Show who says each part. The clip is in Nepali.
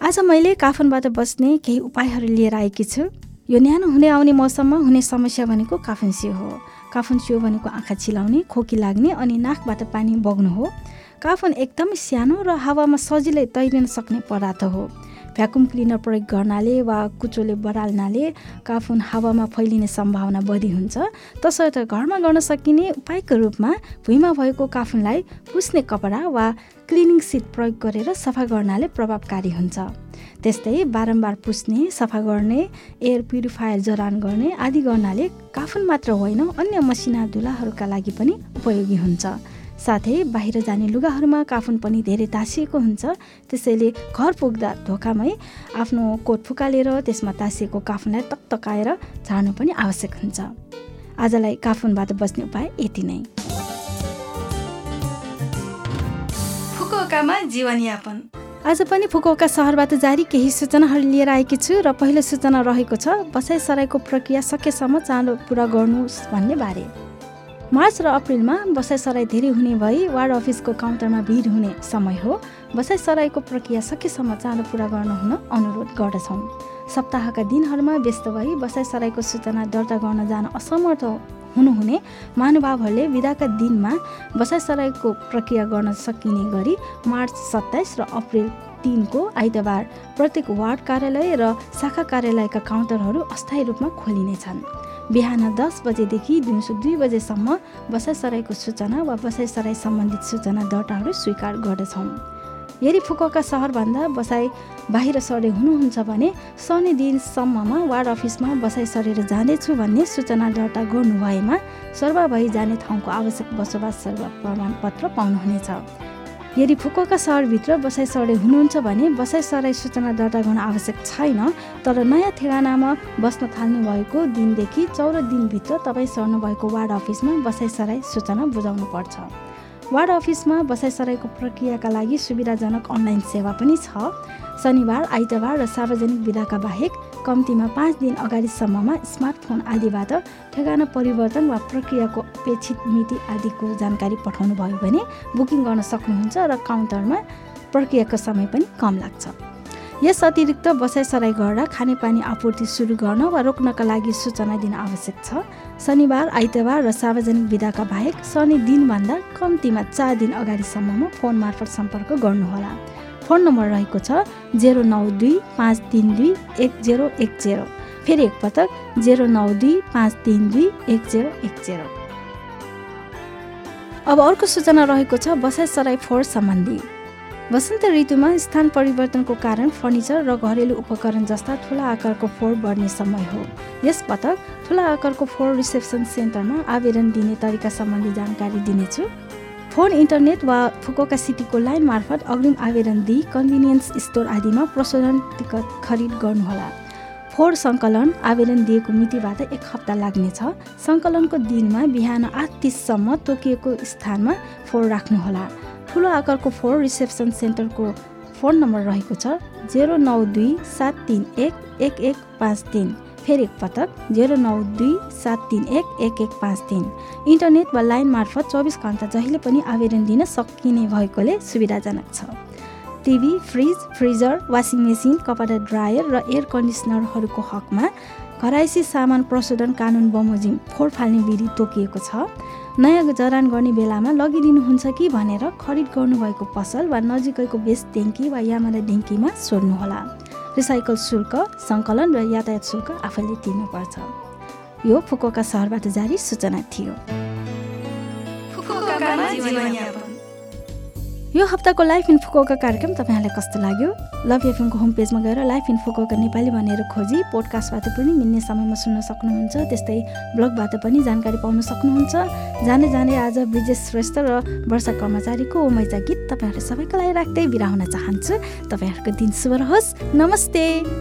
Speaker 1: आज मैले काफनबाट बस्ने केही उपायहरू लिएर आएकी छु। यो न्यानो हुने आउने मौसममा हुने समस्या भनेको काफुन्सियो हो। काफुन्सियो भनेको आँखा चिलाउने खोकी लाग्ने अनि नाकबाट पानी बग्नु हो। काफन एकदमै सानो र हावामा सजिलै तैरिन सक्ने पदार्थ हो। भ्याकुम क्लिनर प्रयोग गर्नाले वा कुचोले बढाल्नाले काफुन हावामा फैलिने सम्भावना बढी हुन्छ। तसर्थ घरमा गर्न सकिने उपायको रूपमा भुइँमा भएको काफुनलाई पुस्ने कपडा वा क्लिनिङ सिट प्रयोग गरेर सफा गर्नाले प्रभावकारी हुन्छ। त्यस्तै बारम्बार पुस्ने सफा गर्ने एयर प्युरिफायर जडान गर्ने आदि गर्नाले काफुन मात्र होइन अन्य मसिना धुलाहरूका लागि पनि उपयोगी हुन्छ। साथै बाहिर जाने लुगाहरूमा काफुन पनि धेरै तासिएको हुन्छ। त्यसैले घर पुग्दा धोकामै आफ्नो कोट फुकालेर त्यसमा तासिएको काफुनलाई तकतकाएर झार्नु पनि आवश्यक हुन्छ। आजलाई काफुनबाट बस्ने उपाय यति नै।
Speaker 2: फुकुओकामा जीवनयापन।
Speaker 1: आज पनि फुकुओका सहरबाट जारी केही सूचनाहरू लिएर आएकी छु र पहिलो सूचना रहेको छ बसाइ सराईको प्रक्रिया सकेसम्म चाँडो पुरा गर्नुहोस् भन्ने बारे। मार्च र अप्रिलमा बसाइसराई धेरै हुने भई वार्ड अफिसको काउन्टरमा भिड हुने समय हो। बसाइसराईको प्रक्रिया सकेसम्म चाँडो पुरा गर्न हुन अनुरोध गर्दछौँ। सप्ताहका दिनहरूमा व्यस्त भई बसाइसराईको सूचना दर्ता गर्न जान असमर्थ हुनुहुने महानुभावहरूले विदाका दिनमा बसाइसराईको प्रक्रिया गर्न सकिने गरी मार्च सत्ताइस र अप्रिल तिनको आइतबार प्रत्येक वार्ड कार्यालय र शाखा कार्यालयका काउन्टरहरू अस्थायी रूपमा खोलिनेछन्। बिहान दस बजेदेखि दिउँसो दुई बजेसम्म बसाइसराईको सूचना वा बसाइसराई सम्बन्धित सूचना दर्ताहरू स्वीकार गर्दछौँ। यदि फुकुका सहरभन्दा बसाइ बाहिर सरे हुनुहुन्छ भने शनि दिनसम्ममा वार्ड अफिसमा बसाइ सरेर जाँदैछु भन्ने सूचना दर्ता गर्नुभएमा सर्वा भई जाने ठाउँको आवश्यक बसोबास सर्व प्रमाणपत्र पाउनुहुनेछ। यदि फुकुका सहरभित्र बसाइ सरे हुनुहुन्छ भने बसाइ सराई सूचना दर्ता गर्न आवश्यक छैन तर नयाँ ठेगानामा बस्न थाल्नु भएको दिनदेखि चौध दिनभित्र तपाईँ सर्नु भएको वार्ड अफिसमा बसाइ सराई सूचना बुझाउनु पर्छ वार्ड अफिसमा बसाइसराईको प्रक्रियाका लागि सुविधाजनक अनलाइन सेवा पनि छ। शनिबार आइतबार र सार्वजनिक विधाका बाहेक कम्तीमा पाँच दिन अगाडिसम्ममा स्मार्टफोन आदिबाट ठेगाना परिवर्तन वा प्रक्रियाको अपेक्षित मिति आदिको जानकारी पठाउनु भयो भने बुकिङ गर्न सक्नुहुन्छ र काउन्टरमा प्रक्रियाको समय पनि कम लाग्छ। यस अतिरिक्त बसाइसराई गर्दा खानेपानी आपूर्ति सुरु गर्न वा रोक्नका लागि सूचना दिन आवश्यक छ। शनिबार आइतबार र सार्वजनिक विधाका बाहेक शनि दिनभन्दा कम्तीमा चार दिन अगाडिसम्ममा फोन मार्फत सम्पर्क गर्नुहोला। फोन नम्बर रहेको छ जेरो नौ दुई पाँच तिन दुई एक जेरो एक जेरो। फेरि एकपटक जेरो नौ दुई पाँच तिन दुई एक जेरो एक जेरो। अब अर्को सूचना रहेको छ बसाइसराई फोहोर सम्बन्धी। वसन्त ऋतुमा स्थान परिवर्तनको कारण फर्निचर र घरेलु उपकरण जस्ता ठुला आकारको फोहोर बढ्ने समय हो। यस पटक ठुला आकारको फोहोर रिसेप्सन सेन्टरमा आवेदन दिने तरिका सम्बन्धी जानकारी दिनेछु। फोन इन्टरनेट वा फुकोका सिटीको लाइन मार्फत अग्रिम आवेदन दिई कन्भिनियन्स स्टोर आदिमा प्रशोधन टिकट खरिद गर्नुहोला। फोहोर सङ्कलन आवेदन दिएको मितिबाट एक हप्ता लाग्नेछ। सङ्कलनको दिनमा बिहान आठ तिससम्म तोकिएको स्थानमा फोहोर राख्नुहोला। ठुलो आकारको फोहोर रिसेप्सन सेन्टरको फोन नम्बर रहेको छ जेरो नौ दुई सात तिन एक एक एक पाँच तिन। फेरि एकपटक जेरो नौ दुई सात तिन एक एक एक पाँच तिन। इन्टरनेट वा लाइन मार्फत चौबिस घन्टा जहिले पनि आवेदन दिन सकिने भएकोले सुविधाजनक छ। TV fridge freezer washing machine कपडा ड्रायर र एयर कन्डिसनरहरूको हकमा घराइसी सामान प्रशोधन कानुन बमोजिम फोहोर फाल्ने विधि तोकिएको छ। नयाँ जडान गर्ने बेलामा लगिदिनुहुन्छ कि भनेर खरिद गर्नुभएको पसल वा नजिकैको बेस ढेङ्की वा यामाला ढेङ्कीमा सोध्नुहोला। रिसाइकल शुल्क सङ्कलन र यातायात शुल्क आफैले तिर्नुपर्छ। यो फुकोका सहरबाट जारी सूचना थियो। यो हप्ताको लाइफ इन फुकोका कार्यक्रम तपाईँहरूलाई कस्तो लाग्यो? लभ एफएमको होम पेजमा गएर लाइफ इन फुकोका नेपाली भनेर खोजी पोडकास्टबाट पनि मिल्ने समयमा सुन्न सक्नुहुन्छ। त्यस्तै ब्लगबाट पनि जानकारी पाउन सक्नुहुन्छ। जाने जाने आज ब्रिजेश श्रेष्ठ र वर्षा कर्मचारीको ओमैजा गीत तपाईँहरू सबैको लागि राख्दै बिरा हुन चाहन्छु। तपाईँहरूको दिन शुभ रहोस्। नमस्ते!